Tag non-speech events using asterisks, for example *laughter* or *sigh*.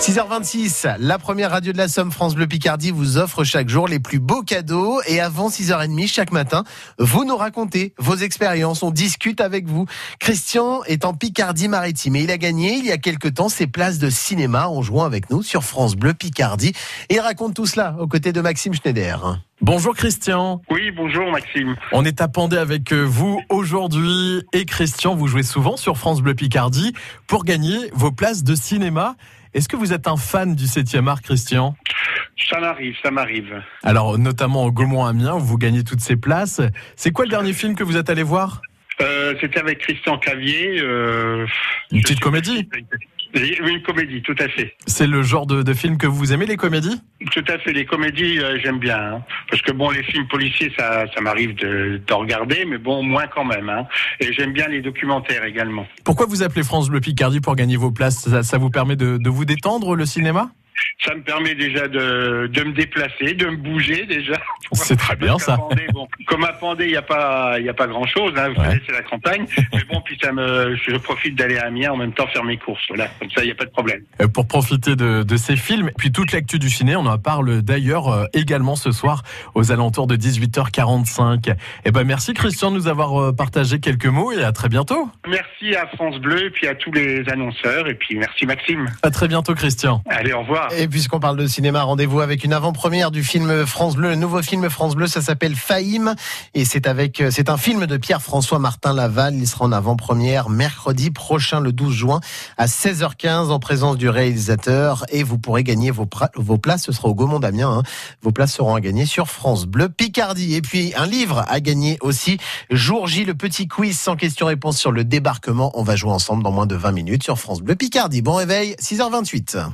6h26, la première radio de la Somme France Bleu Picardie vous offre chaque jour les plus beaux cadeaux et avant 6h30 chaque matin, vous nous racontez vos expériences, on discute avec vous. Christian est en Picardie maritime et il a gagné il y a quelque temps ses places de cinéma en jouant avec nous sur France Bleu Picardie et raconte tout cela aux côtés de Maxime Schneider. Bonjour Christian. Oui, bonjour Maxime. On est à Pandé avec vous aujourd'hui et Christian, vous jouez souvent sur France Bleu Picardie pour gagner vos places de cinéma. Est-ce que vous êtes un fan du 7e art, Christian? Ça m'arrive, ça m'arrive. Alors, notamment au Gaumont-Amiens, où vous gagnez toutes ces places. C'est quoi le dernier film que vous êtes allé voir? Euh, C'était avec Christian Cavier. Euh, Une petite comédie Oui, une comédie, tout à fait. C'est le genre de, de, film que vous aimez, les comédies? Tout à fait, les comédies, euh, j'aime bien. Hein. Parce que bon, les films policiers, ça, m'arrive de, de, regarder, mais bon, moins quand même. Hein. Et j'aime bien les documentaires également. Pourquoi vous appelez France Bleu Picardie pour gagner vos places? Ça, vous permet de vous détendre, le cinéma? Ça me permet déjà de, de me déplacer, de me bouger déjà. *laughs* C'est très bien ça. Bon, comme à Pendé, il n'y a pas, il a pas grand chose. Hein, vous ouais. savez, c'est la campagne. Mais bon, puis ça me, je profite d'aller à Amiens en même temps faire mes courses. Voilà, comme ça, il n'y a pas de problème. Euh, pour profiter de, de ces films, puis toute l'actu du ciné, on en parle d'ailleurs euh, également ce soir aux alentours de 18h45. Eh ben, merci Christian de nous avoir euh, partagé quelques mots et à très bientôt. Merci à France Bleu et puis à tous les annonceurs et puis merci Maxime. À très bientôt Christian. Allez, au revoir. Et puisqu'on parle de cinéma, rendez-vous avec une avant-première du film France Bleu, le nouveau film France Bleu, ça s'appelle Faïm et c'est avec c'est un film de Pierre-François Martin Laval, il sera en avant-première mercredi prochain le 12 juin à 16h15 en présence du réalisateur et vous pourrez gagner vos, vos places, ce sera au Gaumont d'Amiens, hein. vos places seront à gagner sur France Bleu Picardie et puis un livre à gagner aussi, Jour J le petit quiz sans question-réponse sur le débarquement, on va jouer ensemble dans moins de 20 minutes sur France Bleu Picardie. Bon réveil, 6h28.